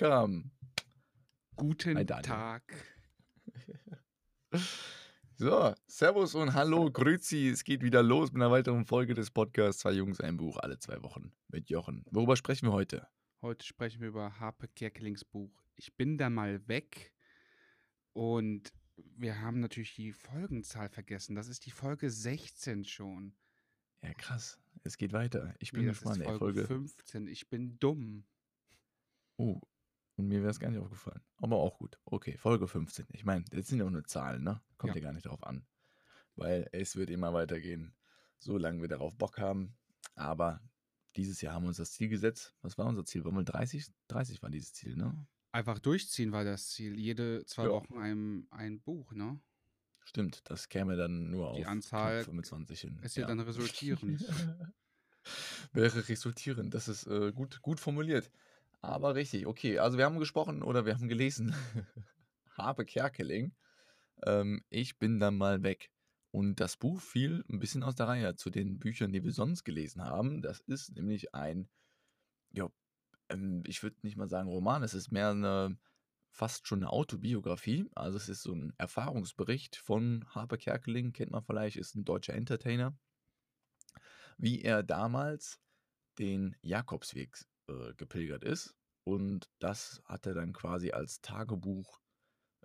Welcome. Guten Hi. Tag. So, Servus und Hallo, Grüezi. Es geht wieder los mit einer weiteren Folge des Podcasts Zwei Jungs, ein Buch, alle zwei Wochen mit Jochen. Worüber sprechen wir heute? Heute sprechen wir über Harpe Kerkelings Buch Ich bin da mal weg. Und wir haben natürlich die Folgenzahl vergessen. Das ist die Folge 16 schon. Ja, krass. Es geht weiter. Ich bin Nee, gespannt. Folge, Folge. 15. Ich bin dumm. Oh, und mir wäre es gar nicht aufgefallen. Aber auch gut. Okay, Folge 15. Ich meine, das sind ja auch nur Zahlen, ne? Kommt ja. Ja. gar nicht drauf an. Weil es wird immer weitergehen, solange wir darauf Bock haben. Aber dieses Jahr haben wir uns das Ziel gesetzt. Was war unser Ziel? War mal 30? 30 war dieses Ziel, ne? Einfach durchziehen war das Ziel. Jede zwei Ja. Wochen ein, ein Buch, ne? Stimmt, das käme dann nur Die auf Anzahl knapp 25 hin. ist ja dann resultierend. Wäre resultierend, das ist äh, gut, gut formuliert. Aber richtig, okay. Also wir haben gesprochen oder wir haben gelesen. Habe Kerkeling. Ähm, ich bin dann mal weg. Und das Buch fiel ein bisschen aus der Reihe zu den Büchern, die wir sonst gelesen haben. Das ist nämlich ein, ja, ähm, ich würde nicht mal sagen Roman, es ist mehr eine, fast schon eine Autobiografie. Also es ist so ein Erfahrungsbericht von Harpe Kerkeling, kennt man vielleicht, ist ein deutscher Entertainer wie er damals den Jakobsweg äh, gepilgert ist. Und das hat er dann quasi als Tagebuch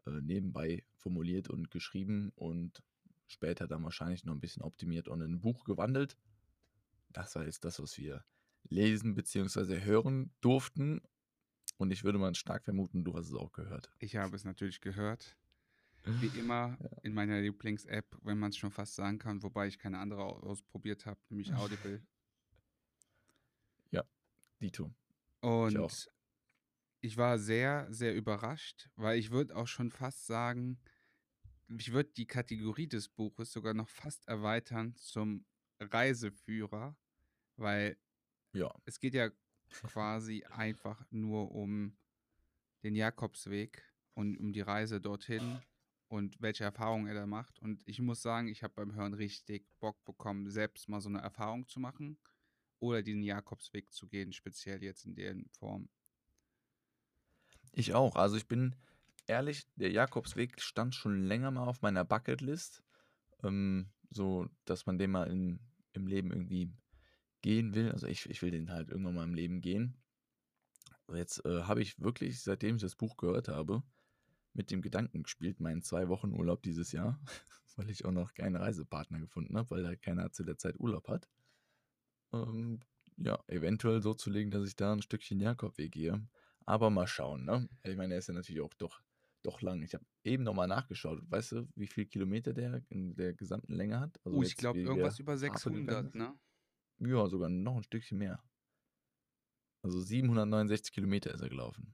äh, nebenbei formuliert und geschrieben und später dann wahrscheinlich noch ein bisschen optimiert und in ein Buch gewandelt. Das war jetzt das, was wir lesen bzw. hören durften. Und ich würde mal stark vermuten, du hast es auch gehört. Ich habe es natürlich gehört. Wie immer in meiner Lieblings-App, wenn man es schon fast sagen kann, wobei ich keine andere au- ausprobiert habe, nämlich Audible. Dito. Und auch. ich war sehr, sehr überrascht, weil ich würde auch schon fast sagen, ich würde die Kategorie des Buches sogar noch fast erweitern zum Reiseführer, weil Ja, es geht ja quasi einfach nur um den Jakobsweg und um die Reise dorthin und welche Erfahrungen er da macht. Und ich muss sagen, ich habe beim Hören richtig Bock bekommen, selbst mal so eine Erfahrung zu machen oder den Jakobsweg zu gehen, speziell jetzt in der Form. Ich auch. Also ich bin ehrlich, der Jakobsweg stand schon länger mal auf meiner Bucketlist. Ähm, so, dass man den mal in, im Leben irgendwie gehen will. Also ich, ich will den halt irgendwann mal im Leben gehen. Jetzt äh, habe ich wirklich, seitdem ich das Buch gehört habe, mit dem Gedanken gespielt, meinen zwei Wochen Urlaub dieses Jahr, weil ich auch noch keinen Reisepartner gefunden habe, weil da keiner zu der Zeit Urlaub hat. Ähm, ja, eventuell so zu legen, dass ich da ein Stückchen Jakobweg gehe. Aber mal schauen, ne? Ich meine, der ist ja natürlich auch doch, doch lang. Ich habe eben nochmal nachgeschaut. Weißt du, wie viel Kilometer der in der gesamten Länge hat? Also Oh, ich glaube irgendwas über Harpe gegangen 600, ist? ne? Ja, sogar noch ein Stückchen mehr. Also 769 Kilometer ist er gelaufen.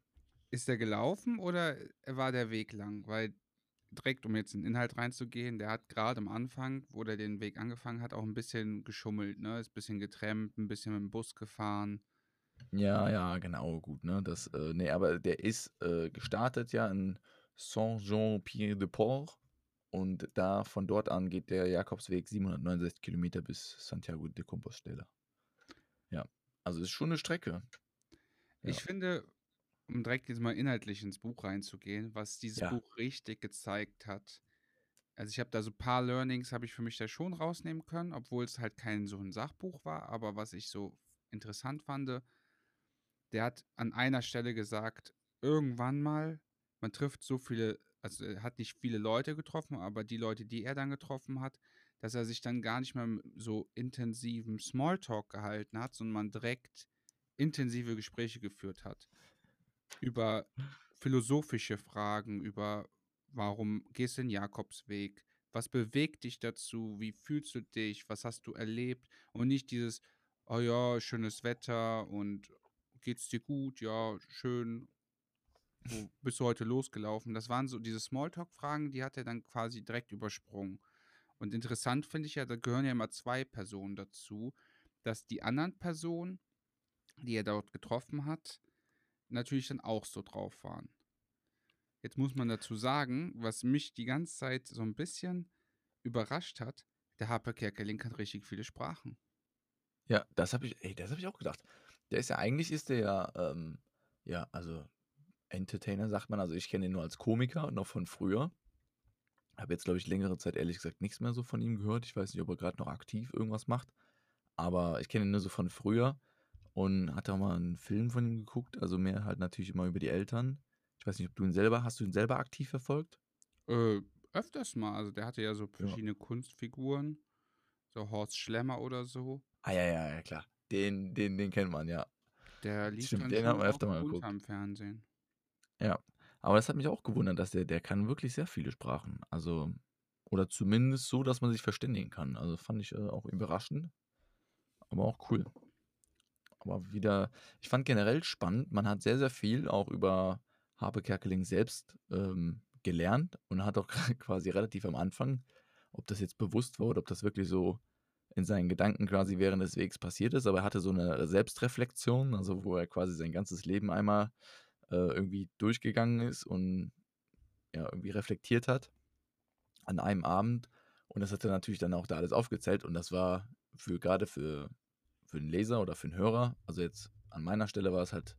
Ist der gelaufen oder war der Weg lang? Weil direkt, um jetzt in den Inhalt reinzugehen, der hat gerade am Anfang, wo der den Weg angefangen hat, auch ein bisschen geschummelt, ne? Ist ein bisschen getrennt, ein bisschen mit dem Bus gefahren. Ja, ja, genau, gut, ne? Das, äh, nee, aber der ist äh, gestartet ja in Saint-Jean-Pied-de-Port und da von dort an geht der Jakobsweg 769 Kilometer bis Santiago de Compostela. Ja, also ist schon eine Strecke. Ich Ja. finde, um direkt jetzt mal inhaltlich ins Buch reinzugehen, was dieses Ja. Buch richtig gezeigt hat. Also ich habe da so ein paar Learnings, habe ich für mich da schon rausnehmen können, obwohl es halt kein so ein Sachbuch war, aber was ich so interessant fand, der hat an einer Stelle gesagt, irgendwann mal, man trifft so viele, also er hat nicht viele Leute getroffen, aber die Leute, die er dann getroffen hat, dass er sich dann gar nicht mehr so intensiven Smalltalk gehalten hat, sondern man direkt intensive Gespräche geführt hat. Über philosophische Fragen, über warum gehst du den Jakobsweg, Was bewegt dich dazu? Wie fühlst du dich? Was hast du erlebt? Und nicht dieses: „Oh ja, schönes Wetter und geht's dir gut? Ja, schön. Wo bist du heute losgelaufen?“ Das waren so diese Smalltalk-Fragen, die hat er dann quasi direkt übersprungen. Und interessant finde ich ja, da gehören ja immer 2 Personen dazu, dass die anderen Personen, die er dort getroffen hat, natürlich dann auch so drauf waren. Jetzt muss man dazu sagen, was mich die ganze Zeit so ein bisschen überrascht hat, der Harper Kerkeling kann richtig viele Sprachen. Ja, das habe ich ey, das habe ich auch gedacht. Der ist ja eigentlich ist der ja, ähm, ja, also Entertainer sagt man. Also, ich kenne ihn nur als Komiker, noch von früher. Habe jetzt, glaube ich, längere Zeit ehrlich gesagt nichts mehr so von ihm gehört. Ich weiß nicht, ob er gerade noch aktiv irgendwas macht, aber ich kenne ihn nur so von früher und hatte auch mal einen Film von ihm geguckt, also mehr halt natürlich immer über die Eltern. Ich weiß nicht, ob du ihn selber hast du ihn selber aktiv verfolgt? Äh, öfters mal. Also, der hatte ja so Ja. verschiedene Kunstfiguren, so Horst Schlemmer oder so. Ah, ja, ja, ja, klar. Den den den kennt man, ja. Der lief Stimmt, dann den auch öfter mal geguckt. im Fernsehen. Ja, aber das hat mich auch gewundert, dass der der kann wirklich sehr viele Sprachen. Also oder zumindest so, dass man sich verständigen kann. Also, fand ich, äh, auch überraschend, aber auch cool. Aber wieder ich fand generell spannend, man hat sehr, sehr viel auch über Harpe Kerkeling selbst, ähm, gelernt und hat auch quasi relativ am Anfang, ob das jetzt bewusst war oder ob das wirklich so in seinen Gedanken quasi während des Wegs passiert ist, aber er hatte so eine Selbstreflexion, also wo er quasi sein ganzes Leben einmal, äh, irgendwie durchgegangen ist und ja, irgendwie reflektiert hat an einem Abend. Und das hat er natürlich dann auch da alles aufgezählt und das war für gerade für für 'n Leser oder für 'n Hörer also jetzt an meiner Stelle war es halt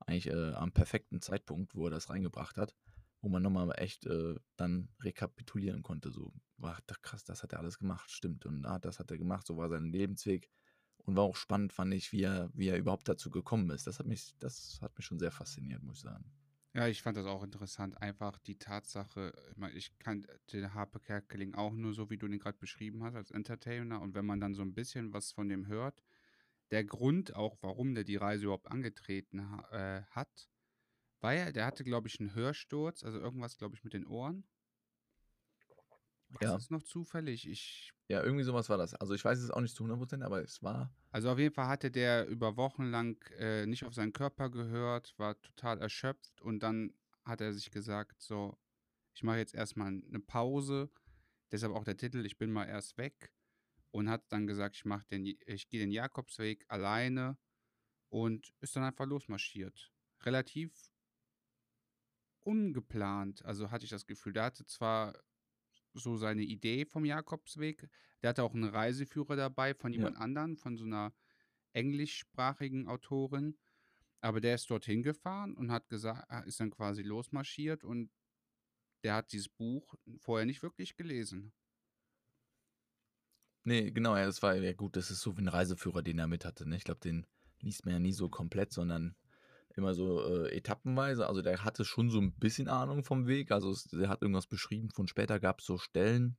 eigentlich, äh, am perfekten Zeitpunkt, wo er das reingebracht hat, wo man noch mal echt, äh, dann rekapitulieren konnte, so: „Ach, krass, das hat er alles gemacht, stimmt und ah, das hat er gemacht, so war sein Lebensweg.“ Und war auch spannend, fand ich, wie er wie er überhaupt dazu gekommen ist. Das hat mich das hat mich schon sehr fasziniert, muss ich sagen. Ja, ich fand das auch interessant. Einfach die Tatsache ich meine, ich kannte den Harpe Kerkeling auch nur so, wie du den grad beschrieben hast, als Entertainer. Und wenn man dann so 'n bisschen was von dem hört der Grund auch, warum der die Reise überhaupt angetreten ha äh, hat, war ja der hatte, glaube ich, 'n Hörsturz, also irgendwas, glaube ich, mit den Ohren. Ja. das noch zufällig? Ich Ja, irgendwie so was war das. Also, ich weiß es auch nicht zu 100 %, aber es war Also, auf jeden Fall hatte der über Wochen lang, äh, nicht auf seinen Körper gehört, war total erschöpft und dann hat er sich gesagt: „So, ich mache jetzt erst mal 'ne Pause.“ Deshalb auch der Titel „Ich bin mal erst weg“ und hat dann gesagt: „Ich mache den ich gehe den Jakobsweg alleine“ und ist dann einfach losmarschiert. Relativ ungeplant, also, hatte ich das Gefühl. Der hatte zwar so seine Idee vom Jakobsweg, der hatte auch 'n Reiseführer dabei von Ja. jemand anderen, von so 'ner englischsprachigen Autorin, aber der ist dorthin gefahren und hat gesa a ist dann quasi losmarschiert und der hat dieses Buch vorher nicht wirklich gelesen. Ne, genau, ja, das war ja gut, das ist so wie 'n Reiseführer, den er mit hatte, ne? Ich glaube, den liest man ja nie so komplett, sondern immer so, äh, etappenweise. Also, der hatte schon so 'n bisschen Ahnung vom Weg. Also, es der hat irgendwas beschrieben von später gab's so Stellen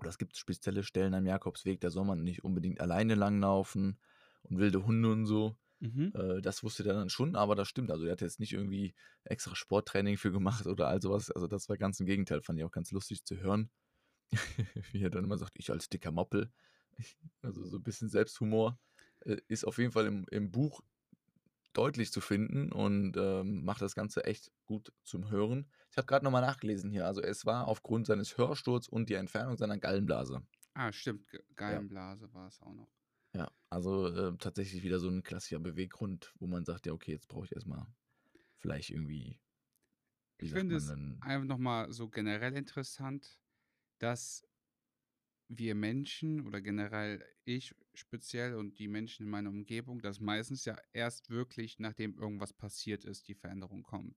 oder es gibt spezielle Stellen am Jakobsweg, da soll man nicht unbedingt alleine langlaufen und wilde Hunde und so. Mhm. Äh, das wusste der dann schon, aber das stimmt. Also, der hat jetzt nicht irgendwie extra Sporttraining für gemacht oder all so was. Also, das war ganz im Gegenteil, fand ich auch ganz lustig zu hören, wie er dann immer sagt: „Ich als dicker Moppel.“ Also, so 'n bisschen Selbsthumor, äh, ist auf jeden Fall im im Buch deutlich zu finden und, ähm, macht das Ganze echt gut zum Hören. Ich habe grad noch mal nachgelesen hier. Also, es war aufgrund seines Hörsturz und die Entfernung seiner Gallenblase. Ah, stimmt, G Ja. Gallenblase war es auch noch. Ja, also, äh, tatsächlich wieder so 'n klassischer Beweggrund, wo man sagt: „Ja, okay, jetzt brauche ich erst mal vielleicht irgendwie“ wie Ich finde es einfach noch mal so generell interessant, dass wir Menschen oder generell ich speziell und die Menschen in meiner Umgebung, dass meistens ja erst wirklich, nachdem irgendwas passiert ist, die Veränderung kommt.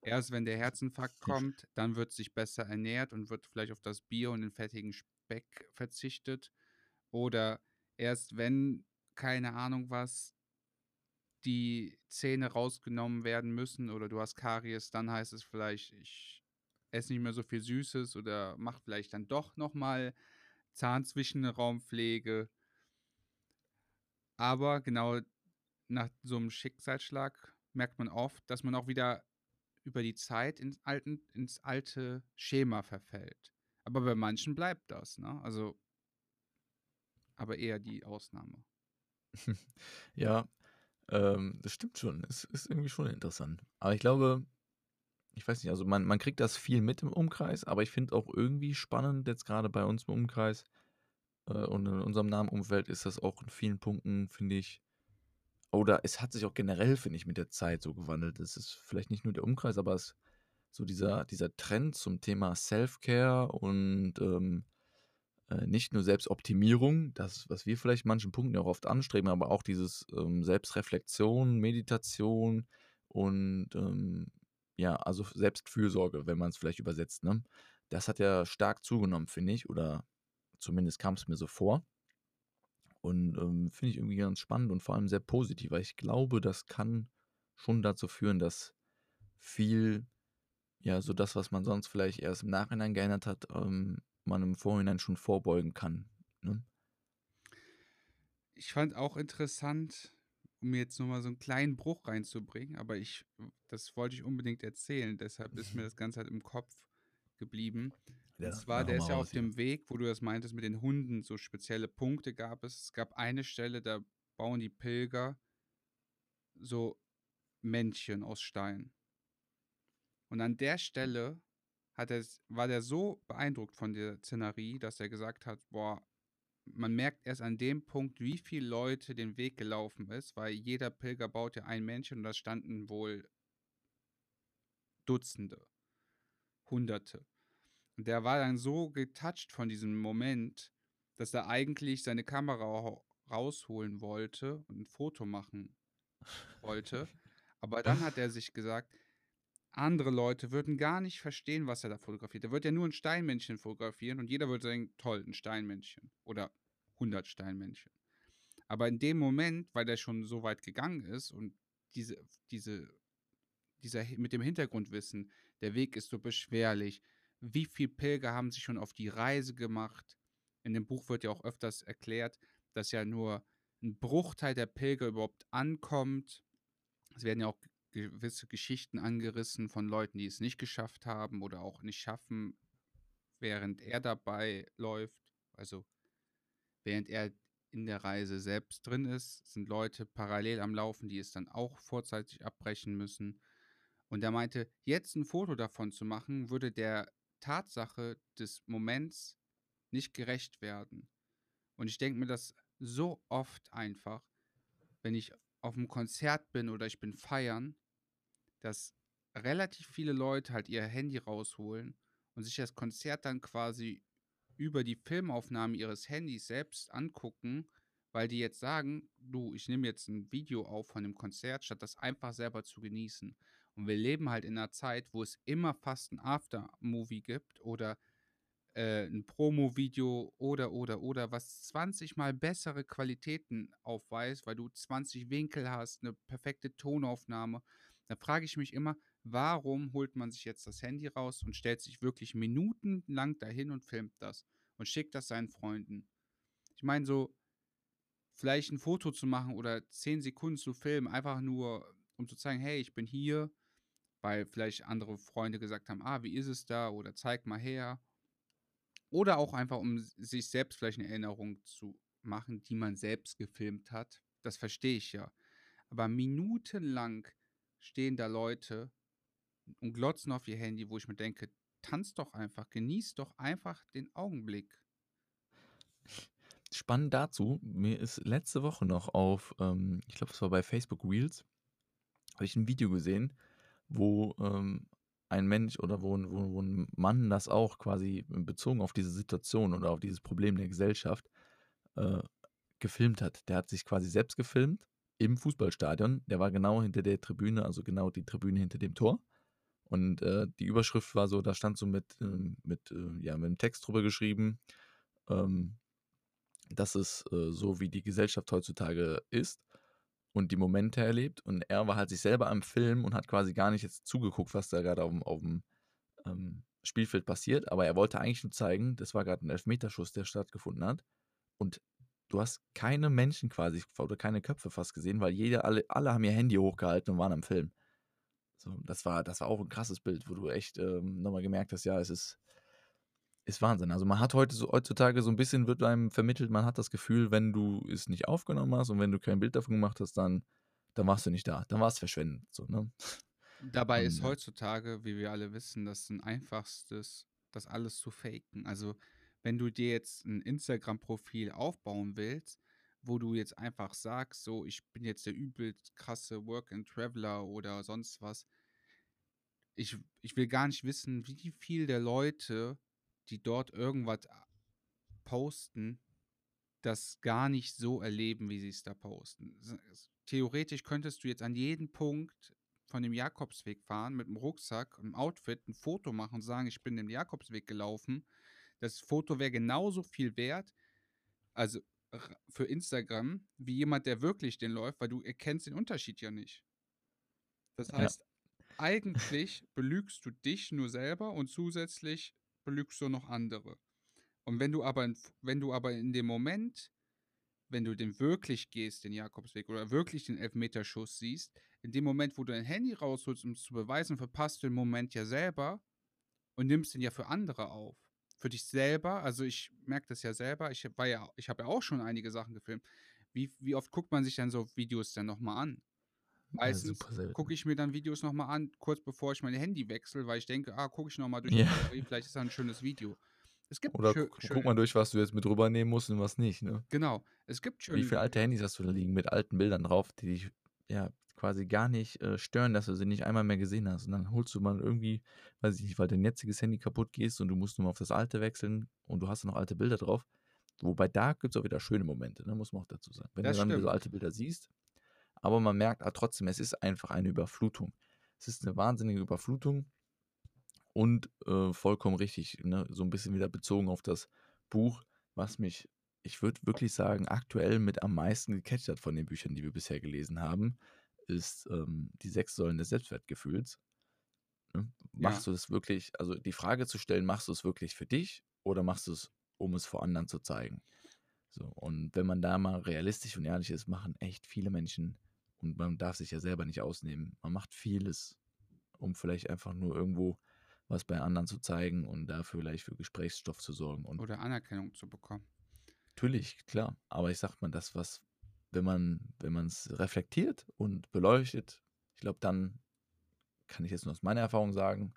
Erst wenn der Herzinfarkt kommt, dann wird sich besser ernährt und wird vielleicht auf das Bier und den fettigen Speck verzichtet oder erst wenn, keine Ahnung was die Zähne rausgenommen werden müssen oder du hast Karies, dann heißt es vielleicht, ich esse nicht mehr so viel Süßes oder mache vielleicht dann doch noch mal Zahnzwischenraumpflege. Aber genau nach so 'nem Schicksalsschlag merkt man oft, dass man auch wieder über die Zeit ins alten ins alte Schema verfällt. Aber bei manchen bleibt das, ne? Also aber eher die Ausnahme. Ja, ähm, das stimmt schon. Es ist irgendwie schon interessant. Aber ich glaube ich weiß nicht, also man man kriegt das viel mit im Umkreis, aber ich finde auch irgendwie spannend jetzt gerade bei uns im Umkreis, äh, und in unserem nahen Umfeld ist das auch in vielen Punkten, finde ich oder es hat sich auch generell, finde ich, mit der Zeit so gewandelt. Es ist vielleicht nicht nur der Umkreis, aber es so dieser dieser Trend zum Thema Self-Care und, ähm, äh, nicht nur Selbstoptimierung, das, was wir vielleicht manchen Punkten auch oft anstreben, aber auch dieses, ähm, Selbstreflexion, Meditation und, ähm, ja, also Selbstfürsorge, wenn man es vielleicht übersetzt, ne? Das hat ja stark zugenommen, finde ich, oder zumindest kam es mir so vor. Und, ähm, finde ich irgendwie ganz spannend und vor allem sehr positiv, weil ich glaube, das kann schon dazu führen, dass viel ja, so das, was man sonst vielleicht erst im Nachhinein geändert hat, ähm, man im Vorhinein schon vorbeugen kann, ne? Ich fand auch interessant, um mir jetzt noch mal so einen kleinen Bruch reinzubringen, aber ich das wollte ich unbedingt erzählen, deshalb ist mir das Ganze halt im Kopf geblieben. Und Ja, zwar, dann hau der ist ja auf hier. dem Weg, wo du das meintest mit den Hunden, so spezielle Punkte gab es. Es gab eine Stelle, da bauen die Pilger so Männchen aus Stein. Und an der Stelle hat er's war der so beeindruckt von der Szenerie, dass er gesagt hat: „Boah, man merkt erst an dem Punkt, wie viel Leute den Weg gelaufen ist“, weil jeder Pilger baut ja ein Männchen und da standen wohl Dutzende, Hunderte. Und der war dann so getoucht von diesem Moment, dass er eigentlich seine Kamera rau rausholen wollte und 'n Foto machen wollte. Aber dann hat er sich gesagt, andere Leute würden gar nicht verstehen, was er da fotografiert. Er würde ja nur 'n Steinmännchen fotografieren und jeder würde sagen: „Toll, 'n Steinmännchen“ oder 100 Steinmännchen. Aber in dem Moment, weil der schon so weit gegangen ist und diese diese dieser mit dem Hintergrundwissen, der Weg ist so beschwerlich. Wie viel Pilger haben sich schon auf die Reise gemacht? In dem Buch wird ja auch öfters erklärt, dass ja nur 'n Bruchteil der Pilger überhaupt ankommt. Es werden ja auch gewisse Geschichten angerissen von Leuten, die es nicht geschafft haben oder auch nicht schaffen, während er dabei läuft. Also, während er in der Reise selbst drin ist, sind Leute parallel am Laufen, die es dann auch vorzeitig abbrechen müssen. Und er meinte, jetzt 'n Foto davon zu machen, würde der Tatsache des Moments nicht gerecht werden. Und ich denke mir das so oft einfach, wenn ich auf'm Konzert bin oder ich bin feiern, dass relativ viele Leute halt ihr Handy rausholen und sich das Konzert dann quasi über die Filmaufnahme ihres Handys selbst angucken, weil die jetzt sagen: „Du, ich nehme jetzt 'n Video auf von dem Konzert, statt das einfach selber zu genießen.“ Und wir leben halt in 'ner Zeit, wo es immer fast 'n Aftermovie gibt oder, äh, 'n Promovideo oder, oder, oder, was 20 mal bessere Qualitäten aufweist, weil du 20 Winkel hast, 'ne perfekte Tonaufnahme. Da frage ich mich immer, warum holt man sich jetzt das Handy raus und stellt sich wirklich minutenlang dahin und filmt das und schickt das seinen Freunden? Ich meine so vielleicht 'n Foto zu machen oder 10 Sekunden zu filmen, einfach nur, um zu zeigen: „Hey, ich bin hier“, weil vielleicht andere Freunde gesagt haben: „Ah, wie ist es da?“ oder „Zeig mal her.“ Oder auch einfach, um sich selbst vielleicht 'ne Erinnerung zu machen, die man selbst gefilmt hat. Das verstehe ich ja. Aber minutenlang stehen da Leute und glotzen auf ihr Handy, wo ich mir denke: „Tanz doch einfach, genieß doch einfach den Augenblick.“ Spannend dazu, mir ist letzte Woche noch auf, ähm ich glaube, es war bei Facebook Reels habe ich 'n Video gesehen, wo, ähm, ein Mensch oder wo wo wo 'n Mann das auch quasi bezogen auf diese Situation oder auf dieses Problem der Gesellschaft, äh, gefilmt hat. Der hat sich quasi selbst gefilmt im Fußballstadion. Der war genau hinter der Tribüne, also genau die Tribüne hinter dem Tor. Und, äh, die Überschrift war so da stand so mit, ähm mit, äh ja, mit'm Text drüber geschrieben, ähm, dass es, äh, so wie die Gesellschaft heutzutage ist und die Momente erlebt. Und er war halt sich selber am Filmen und hat quasi gar nicht jetzt zugeguckt, was da grade auf'm auf'm, ähm, Spielfeld passiert. Aber er wollte eigentlich nur zeigen, das war grad 'n Elfmeterschuss, der stattgefunden hat. Und du hast keine Menschen quasi oder keine Köpfe fast gesehen, weil jeder alle alle haben ihr Handy hochgehalten und waren am Filmen. So, das war das war auch 'n krasses Bild, wo du echt, ähm, noch mal gemerkt hast, ja, es ist ist Wahnsinn. Also, man hat heute so heutzutage so 'n bisschen wird einem vermittelt, man hat das Gefühl, wenn du es nicht aufgenommen hast und wenn du kein Bild davon gemacht hast, dann dann warst du nicht da. Dann war's verschwendet, so, ne? Dabei ist heutzutage, wie wir alle wissen, das 'n einfachstes, das alles zu faken. Also, wenn du dir jetzt 'n Instagram-Profil aufbauen willst, wo du jetzt einfach sagst, so: „Ich bin jetzt der übelst krasse Work and Traveler“ oder sonst was ich ich will gar nicht wissen, wie viel der Leute, die dort irgendwas posten, das gar nicht so erleben, wie sie's da posten. Theoretisch könntest du jetzt an jeden Punkt von dem Jakobsweg fahren mit 'm Rucksack, 'n Outfit, 'n Foto machen und sagen: „Ich bin den Jakobsweg gelaufen.“ Das Foto wäre genauso viel wert, also, für Instagram, wie jemand, der wirklich den läuft, weil du erkennst den Unterschied ja nicht. Das Ja. heißt, eigentlich belügst du dich nur selber und zusätzlich belügst du noch andere. Und wenn du aber wenn du aber in dem Moment, wenn du den wirklich gehst, den Jakobsweg oder wirklich den Elfmeterschuss siehst, in dem Moment, wo du dein Handy rausholst, um's zu beweisen, verpasst du den Moment ja selber und nimmst den ja für andere auf. Für dich selber also, ich merke das ja selber, ich war ja ich habe ja auch schon einige Sachen gefilmt. Wie wie oft guckt man sich dann so Videos dann noch mal an? Ja, Meistens super gucke ich mir dann Videos noch mal an, kurz bevor ich mein Handy wechsle, weil ich denke: „Ah, gucke ich noch mal durch Ja. Galerie, vielleicht ist da 'n schönes Video.“ Es gibt Oder schö guck mal durch, was du jetzt mit rübernehmen musst und was nicht, ne? Genau. Es gibt Wie schöne viele alte. Handys hast du da liegen mit alten Bildern drauf, die dich, ja, quasi gar nicht, äh, stören, dass du sie nicht einmal mehr gesehen hast. Und dann holst du mal irgendwie, weiß ich nicht, weil dein jetziges Handy kaputt gehst und du musst nur mal auf das alte wechseln und du hast noch alte Bilder drauf. Wobei da gibt's auch wieder schöne Momente, ne, muss man auch dazu sagen. Wenn du Das dann so stimmt. alte Bilder siehst, aber man merkt, ah, trotzdem, es ist einfach eine Überflutung. Es ist 'ne wahnsinnige Überflutung und, äh, vollkommen richtig, ne, so 'n bisschen wieder bezogen auf das Buch, was mich, ich würde wirklich sagen, aktuell mit am meisten gecatcht hat von den Büchern, die wir bisher gelesen haben, ist, ähm, „Die 6 Säulen des Selbstwertgefühls“, ne? Ja. Machst du das wirklich also, die Frage zu stellen: „Machst du's wirklich für dich oder machst du's, um es vor anderen zu zeigen?“ So, und wenn man da mal realistisch und ehrlich ist, machen echt viele Menschen und man darf sich ja selber nicht ausnehmen. Man macht vieles, um vielleicht einfach nur irgendwo was bei anderen zu zeigen und da vielleicht für Gesprächsstoff zu sorgen und Oder Anerkennung zu bekommen. Natürlich, klar. Aber ich sage mal, das, was wenn man wenn man's reflektiert und beleuchtet, ich glaube, dann kann ich jetzt nur aus meiner Erfahrung sagen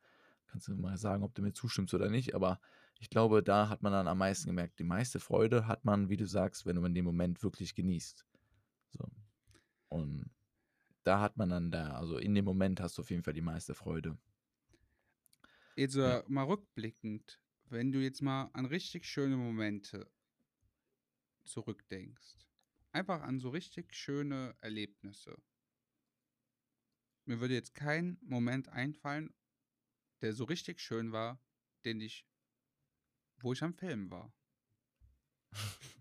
kannst du mal sagen, ob du mir zustimmst oder nicht, aber ich glaube, da hat man dann am meisten gemerkt, die meiste Freude hat man, wie du sagst, wenn in dem Moment wirklich genießt. So. Und da hat man dann da also, in dem Moment hast du auf jeden Fall die meiste Freude. Jetzt, Ja. äh, mal rückblickend, wenn du jetzt mal an richtig schöne Momente zurückdenkst. Einfach an so richtig schöne Erlebnisse. Mir würde jetzt kein Moment einfallen, der so richtig schön war, den ich wo ich am Filmen war.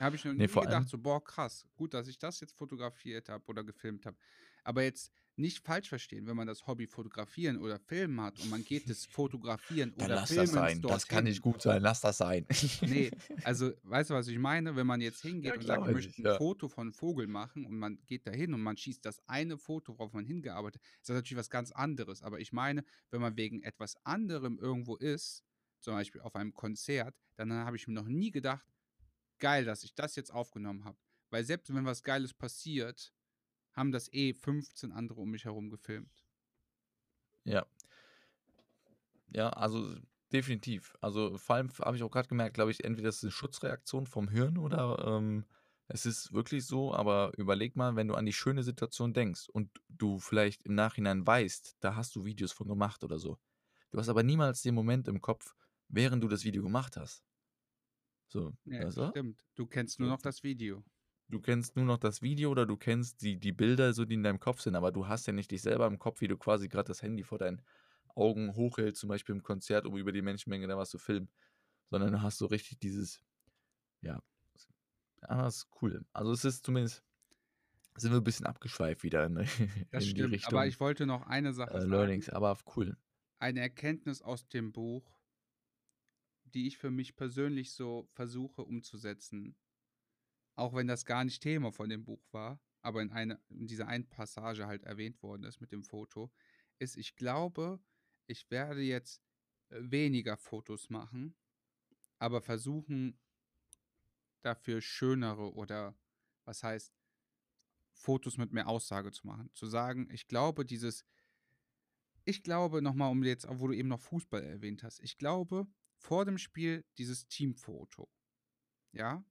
Habe ich noch Ne, nie gedacht, allem so: „Boah, krass, gut, dass ich das jetzt fotografiert habe oder gefilmt habe.“ Aber jetzt nicht falsch verstehen, wenn man das Hobby Fotografieren oder Filmen hat und man geht des Fotografieren oder lass das Filmens sein. Das kann nicht gut sein. Lass das sein. Ne, also, weißt du, was ich meine? Wenn man jetzt Ja, hingeht und klar sagt, ich weiß möchte ich, 'n ja. Foto von Vogel machen und man geht dahin und man schießt das eine Foto, worauf man hingearbeitet ist das natürlich was ganz anderes. Aber ich meine, wenn man wegen etwas anderem irgendwo ist, zum Beispiel auf einem Konzert, dann habe ich mir noch nie gedacht: „Geil, dass ich das jetzt aufgenommen habe.“ Weil selbst wenn was Geiles passiert, haben das eh 15 andere um mich herum gefilmt. Ja. Ja, also, definitiv. Also, vor allem habe ich auch grad gemerkt, glaube ich, entweder ist es 'ne Schutzreaktion vom Hirn oder, ähm, es ist wirklich so, aber überlege mal, wenn du an die schöne Situation denkst und du vielleicht im Nachhinein weißt, da hast du Videos von gemacht oder so. Du hast aber niemals den Moment im Kopf, während du das Video gemacht hast. So, Ja, du? stimmt. Du kennst nur noch das Video. Du kennst nur noch das Video oder du kennst die die Bilder so, die in deinem Kopf sind, aber du hast ja nicht dich selber im Kopf, wie du quasi grad das Handy vor deinen Augen hochhältst, zum Beispiel im Konzert, um über die Menschenmenge da was zu filmen, sondern du hast so richtig dieses ja, s aber ist cool. Also, es ist zumindest sind wir 'n bisschen abgeschweift wieder in Das in die stimmt, aber Richtung, ich wollte noch eine äh, Sache sagen. Learnings, aber cool. Eine Erkenntnis aus dem Buch die ich für mich persönlich so versuche umzusetzen auch wenn das gar nicht Thema von dem Buch war, aber in einer in dieser einen Passage halt erwähnt worden ist mit dem Foto, ist, ich glaube, ich werde jetzt, äh, weniger Fotos machen aber versuchen dafür schönere oder was heißt Fotos mit mehr Aussage zu machen. Zu sagen, ich glaube, dieses, ich glaube nochmal, um jetzt, wo du eben noch Fußball erwähnt hast, ich glaube, vor dem Spiel dieses Teamfoto, ja,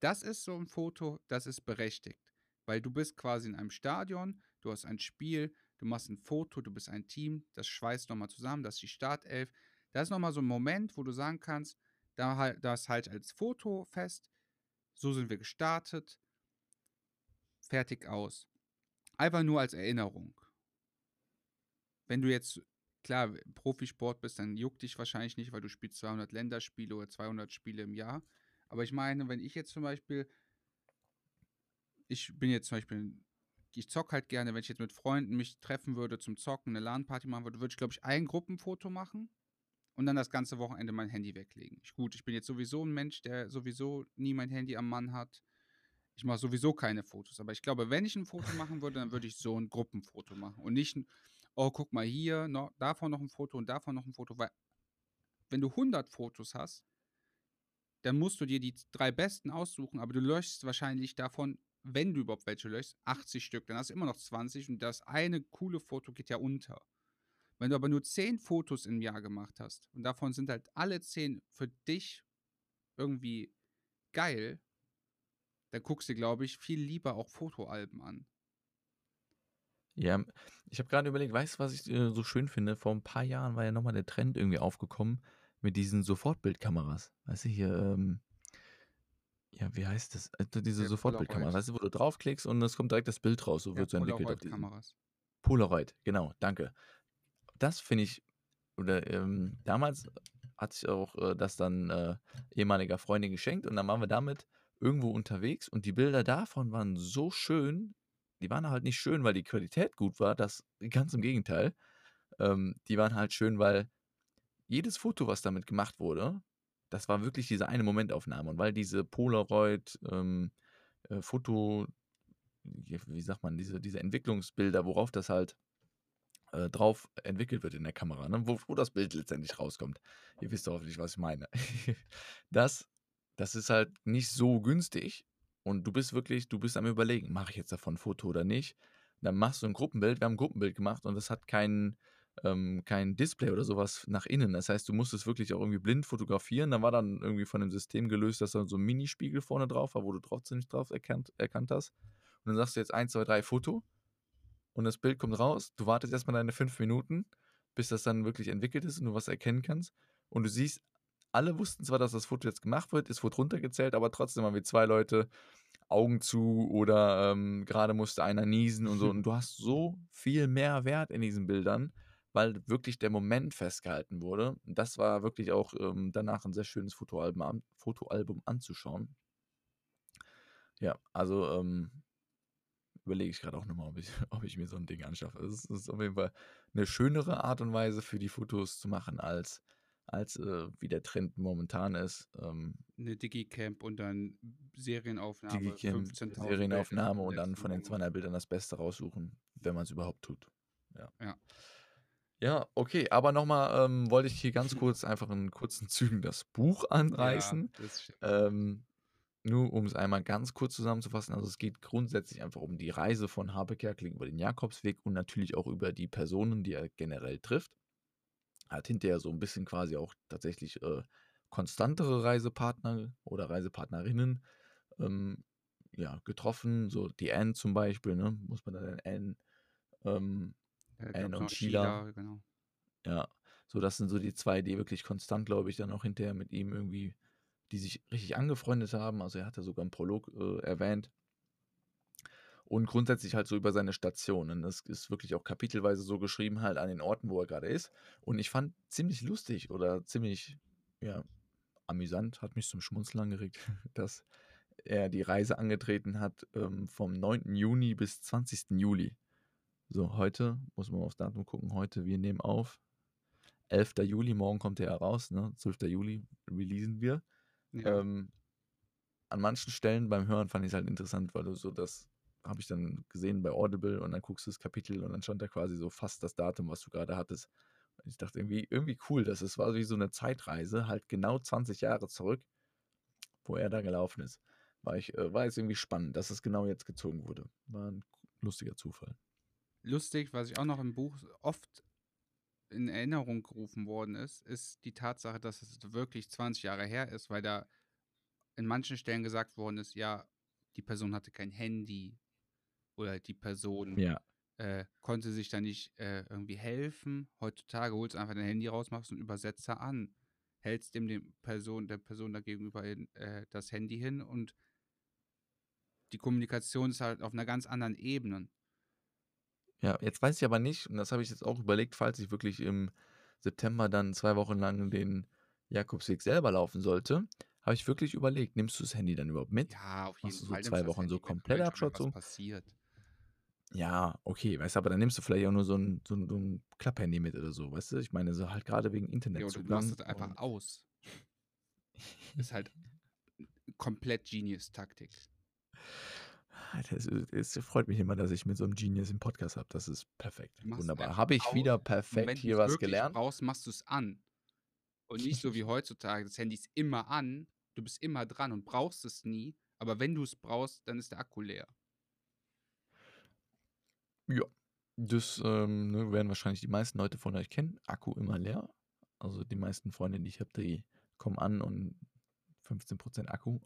das ist so ein Foto, das ist berechtigt, weil du bist quasi in einem Stadion, du hast ein Spiel, du machst ein Foto, du bist ein Team, das schweißt nochmal zusammen, das ist die Startelf. Das ist nochmal so ein Moment, wo du sagen kannst, da halt, das halt als Foto fest, so sind wir gestartet, fertig aus. Einfach nur als Erinnerung. Wenn du jetzt, klar, Profisport bist, dann juckt dich wahrscheinlich nicht, weil du spielst 200 Länderspiele oder 200 Spiele im Jahr. Aber ich meine, wenn ich jetzt zum Beispiel, ich bin jetzt zum Beispiel, ich zock halt gerne, wenn ich jetzt mit Freunden mich treffen würde zum Zocken, eine LAN-Party machen würde, würde ich, glaube ich, ein Gruppenfoto machen und dann das ganze Wochenende mein Handy weglegen. Ich, gut, ich bin jetzt sowieso ein Mensch, der sowieso nie mein Handy am Mann hat. Ich mache sowieso keine Fotos, aber ich glaube, wenn ich ein Foto machen würde, dann würde ich so ein Gruppenfoto machen und nicht ein, oh, guck mal hier, noch, davon noch ein Foto und davon noch ein Foto, weil wenn du 100 Fotos hast, dann musst du dir die drei besten aussuchen, aber du löschst wahrscheinlich davon, wenn du überhaupt welche löschst, 80 Stück, dann hast du immer noch 20 und das eine coole Foto geht ja unter. Wenn du aber nur 10 Fotos im Jahr gemacht hast und davon sind halt alle 10 für dich irgendwie geil, dann guckst du, glaube ich, viel lieber auch Fotoalben an. Ja, ich habe gerade überlegt, weißt du, was ich äh, so schön finde? Vor ein paar Jahren war ja nochmal der Trend irgendwie aufgekommen mit diesen Sofortbildkameras. Weißt du, hier, ähm, ja, wie heißt das? Äh, diese Ja, Sofortbildkameras, Polaroid. weißt du, wo du draufklickst und es kommt direkt das Bild raus, so Ja, wird so entwickelt Polaroid-Kameras. Polaroid, genau, danke. Das finde ich, oder ähm, damals hat sich auch äh, das dann äh, ehemaliger Freundin geschenkt und dann waren wir damit irgendwo unterwegs und die Bilder davon waren so schön. Die waren halt nicht schön, weil die Qualität gut war, das ganz im Gegenteil. Ähm, die waren halt schön, weil jedes Foto, was damit gemacht wurde, das war wirklich diese eine Momentaufnahme. Und weil diese Polaroid ähm, äh, Foto, wie sagt man, diese, diese Entwicklungsbilder, worauf das halt äh, drauf entwickelt wird in der Kamera, ne? wo, wo das Bild letztendlich rauskommt. Ihr wisst doch hoffentlich, was ich meine. das, das ist halt nicht so günstig und du bist wirklich, du bist am überlegen, mache ich jetzt davon ein Foto oder nicht. Dann machst du ein Gruppenbild, wir haben ein Gruppenbild gemacht und das hat kein, ähm, kein Display oder sowas nach innen. Das heißt, du musst es wirklich auch irgendwie blind fotografieren. Da war dann irgendwie von dem System gelöst, dass da so ein Minispiegel vorne drauf war, wo du trotzdem nicht drauf erkannt, erkannt hast. Und dann sagst du jetzt 1, 2, 3 Foto und das Bild kommt raus. Du wartest erstmal deine fünf Minuten, bis das dann wirklich entwickelt ist und du was erkennen kannst. Und du siehst, alle wussten zwar, dass das Foto jetzt gemacht wird, es wurde runtergezählt, aber trotzdem haben wir zwei Leute Augen zu oder ähm, gerade musste einer niesen und so. Und du hast so viel mehr Wert in diesen Bildern, weil wirklich der Moment festgehalten wurde. Das war wirklich auch ähm, danach ein sehr schönes Fotoalbum, an, Fotoalbum anzuschauen. Ja, also ähm, überlege ich gerade auch nochmal, ob ich, ob ich mir so ein Ding anschaffe. Es ist, ist auf jeden Fall eine schönere Art und Weise für die Fotos zu machen, als, als äh, wie der Trend momentan ist. Ähm, Eine Digicamp und dann Serienaufnahme, Digicam, 15.000 Serienaufnahme und dann von den Moment. 200 Bildern das Beste raussuchen, wenn man es überhaupt tut. Ja. Ja. Ja, okay, aber nochmal ähm, wollte ich hier ganz kurz einfach in kurzen Zügen das Buch anreißen. Ja. Ähm, nur um es einmal ganz kurz zusammenzufassen, also es geht grundsätzlich einfach um die Reise von Habe Kerkeling über den Jakobsweg und natürlich auch über die Personen, die er generell trifft. Hat hinterher so ein bisschen quasi auch tatsächlich äh, konstantere Reisepartner oder Reisepartnerinnen ähm, ja, getroffen, so die Anne zum Beispiel, ne? muss man dann Anne, ähm, Ja, Anne und noch Sheila. genau. Ja, so das sind so die zwei, die wirklich konstant, glaube ich, dann auch hinterher mit ihm irgendwie, die sich richtig angefreundet haben. Also er hatte sogar im Prolog äh, erwähnt. Und grundsätzlich halt so über seine Stationen. Das ist wirklich auch kapitelweise so geschrieben, halt an den Orten, wo er gerade ist. Und ich fand ziemlich lustig oder ziemlich, ja, amüsant, hat mich zum Schmunzeln angeregt, dass er die Reise angetreten hat ähm, vom 9. Juni bis 20. Juli. So, heute, muss man aufs Datum gucken, heute, wir nehmen auf. 11. Juli, morgen kommt er raus, ne? 12. Juli releasen wir. Ja. Ähm, an manchen Stellen beim Hören fand ich es halt interessant, weil du so das habe ich dann gesehen bei Audible und dann guckst du das Kapitel und dann stand da quasi so fast das Datum, was du gerade hattest. Ich dachte irgendwie, irgendwie cool, dass es war wie so eine Zeitreise, halt genau 20 Jahre zurück, wo er da gelaufen ist. War, ich, äh, war jetzt irgendwie spannend, dass es genau jetzt gezogen wurde. War ein lustiger Zufall. Lustig, was ich auch noch im Buch oft in Erinnerung gerufen worden ist, ist die Tatsache, dass es wirklich 20 Jahre her ist, weil da in manchen Stellen gesagt worden ist, ja, die Person hatte kein Handy oder die Person Ja. äh, konnte sich da nicht äh, irgendwie helfen. Heutzutage holst du einfach dein Handy raus, machst einen Übersetzer an, hältst dem, dem Person, der Person da gegenüber in, äh, das Handy hin und die Kommunikation ist halt auf einer ganz anderen Ebene. Ja, jetzt weiß ich aber nicht, und das habe ich jetzt auch überlegt, falls ich wirklich im September dann zwei Wochen lang den Jakobsweg selber laufen sollte, habe ich wirklich überlegt, nimmst du das Handy dann überhaupt mit? Ja, auf Machst jeden du so Fall. zwei Wochen so komplette Abschottung? Was passiert. Ja, okay, weißt du, aber dann nimmst du vielleicht auch nur so ein, so ein, so ein Klapphandy mit oder so, weißt du? Ich meine, so halt gerade wegen Ja, oder du Internetzugang. machst es einfach und aus. Ist halt komplett Genius-Taktik. das, ist- es freut mich immer, dass ich mit so einem Genius im Podcast habe. Das ist perfekt. Du machst es Wunderbar. einfach Habe ich aus wieder perfekt wenn du hier es was wirklich gelernt? brauchst, machst du es an. Und nicht so wie heutzutage, das Handy ist immer an, du bist immer dran und brauchst es nie, aber wenn du es brauchst, dann ist der Akku leer. Ja, das ähm, ne, werden wahrscheinlich die meisten Leute von euch kennen. Akku immer leer. Also die meisten Freunde, die ich habe, die kommen an und 15% Akku.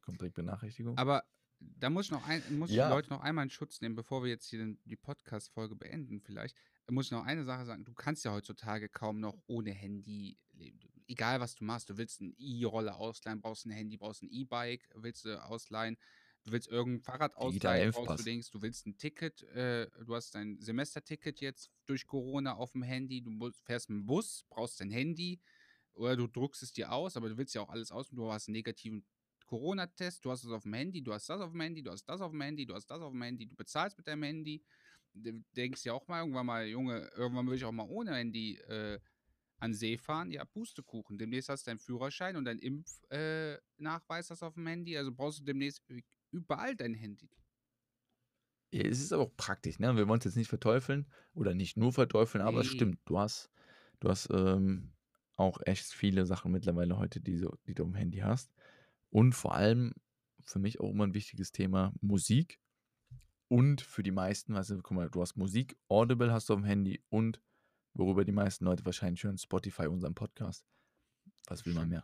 Kommt direkt Benachrichtigung. Aber da muss ich noch ein, muss ich die Ja. Leute noch einmal in Schutz nehmen, bevor wir jetzt hier den, die Podcast-Folge beenden, vielleicht. Muss ich noch eine Sache sagen. Du kannst ja heutzutage kaum noch ohne Handy leben. Egal was du machst, du willst eine E-Rolle ausleihen, brauchst ein Handy, brauchst ein E-Bike, willst du ausleihen, du willst irgendein Fahrrad ausleihen, brauchst du. Dings, du willst ein Ticket, äh, du hast dein Semesterticket jetzt durch Corona auf dem Handy, du fährst dem Bus, brauchst dein Handy oder du druckst es dir aus, aber du willst ja auch alles aus und du hast einen negativen Corona-Test, du hast es auf dem Handy, du hast das auf dem Handy, du hast das auf dem Handy, du hast das auf dem Handy, du bezahlst mit deinem Handy. Du denkst ja auch mal irgendwann mal, Junge, irgendwann will ich auch mal ohne Handy äh, an See fahren. Ja, Pustekuchen. Demnächst hast du deinen Führerschein und deinen Impfnachweis äh, hast du auf dem Handy. Also brauchst du demnächst ü- überall dein Handy. Ja, es ist aber auch praktisch, ne? Wir wollen es jetzt nicht verteufeln oder nicht nur verteufeln, aber es Nee. stimmt. Du hast, du hast ähm, auch echt viele Sachen mittlerweile heute, die, so, die du am Handy hast. Und vor allem für mich auch immer ein wichtiges Thema Musik. Und für die meisten, weißt du, guck mal, du hast Musik, Audible hast du auf dem Handy und worüber die meisten Leute wahrscheinlich hören, Spotify, unseren Podcast. Was will man mehr?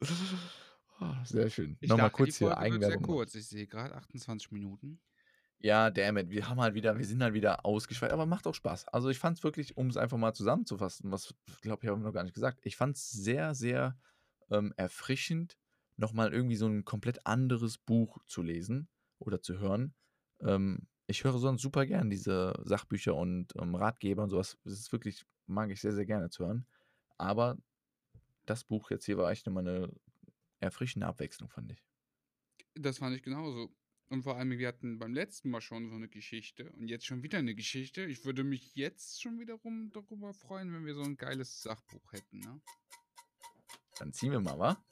Ah, Sehr schön. Ich Nochmal dachte, kurz die hier Folge wird sehr Eigenwerbung. kurz. Ich sehe gerade 28 Minuten. Ja, dammit, wir haben halt wieder, wir sind halt wieder ausgeschweift, aber macht auch Spaß. Also ich fand es wirklich, um es einfach mal zusammenzufassen, was, glaube ich, habe ich noch gar nicht gesagt, ich fand es sehr, sehr ähm, erfrischend, nochmal irgendwie so ein komplett anderes Buch zu lesen oder zu hören. Ähm, ich höre sonst super gern diese Sachbücher und ähm, Ratgeber und sowas. Das ist wirklich, mag ich sehr, sehr gerne zu hören. Aber das Buch jetzt hier war echt nochmal eine erfrischende Abwechslung, fand ich. Das fand ich genauso. Und vor allem, wir hatten beim letzten Mal schon so eine Geschichte und jetzt schon wieder eine Geschichte. Ich würde mich jetzt schon wiederum darüber freuen, wenn wir so ein geiles Sachbuch hätten, ne? Dann ziehen wir mal, wa?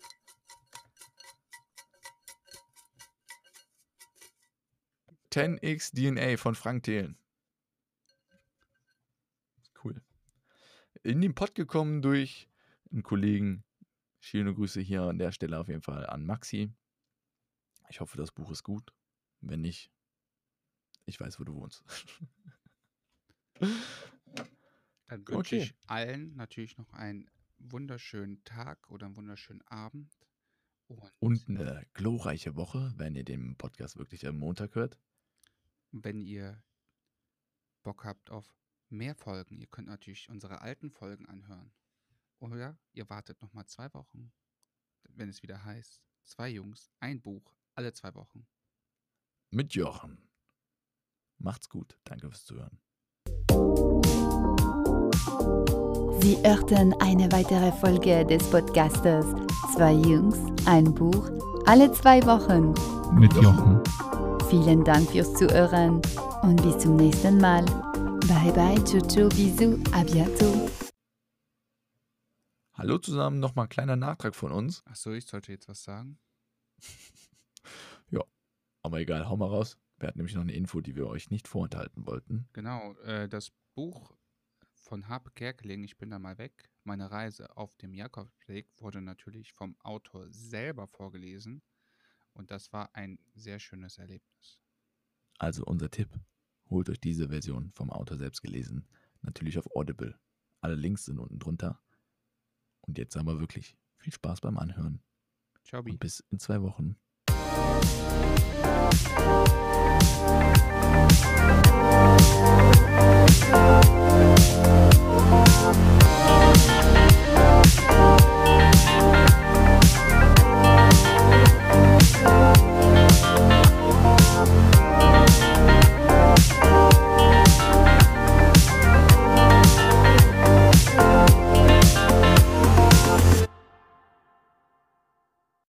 x DNA von Frank Thelen. Cool. In den Pott gekommen durch einen Kollegen. Schöne Grüße hier an der Stelle auf jeden Fall an Maxi. Ich hoffe, das Buch ist gut. Wenn nicht, ich weiß, wo du wohnst. Dann wünsche Okay. ich allen natürlich noch einen wunderschönen Tag oder einen wunderschönen Abend. Und, Und eine glorreiche Woche, wenn ihr den Podcast wirklich am Montag hört. wenn ihr Bock habt auf mehr Folgen, ihr könnt natürlich unsere alten Folgen anhören. Oder ihr wartet nochmal zwei Wochen, wenn es wieder heißt, zwei Jungs, ein Buch, alle zwei Wochen. Mit Jochen. Macht's gut. Danke fürs Zuhören. Sie hörten eine weitere Folge des Podcasters Zwei Jungs, ein Buch, alle zwei Wochen. Mit Jochen. Vielen Dank fürs Zuhören und bis zum nächsten Mal. Bye bye, Jojo, bisous, à bientôt. Hallo zusammen, nochmal ein kleiner Nachtrag von uns. Achso, ich sollte jetzt was sagen. Aber egal, hau mal raus. Wir hatten nämlich noch eine Info, die wir euch nicht vorenthalten wollten. Genau, äh, das Buch von Harpe Kerkeling, ich bin da mal weg. Meine Reise auf dem Jakobsweg wurde natürlich vom Autor selber vorgelesen. Und das war ein sehr schönes Erlebnis. Also unser Tipp, holt euch diese Version vom Autor selbst gelesen. Natürlich auf Audible. Alle Links sind unten drunter. Und jetzt aber wirklich viel Spaß beim Anhören. Ciao. Und bis in zwei Wochen. Musik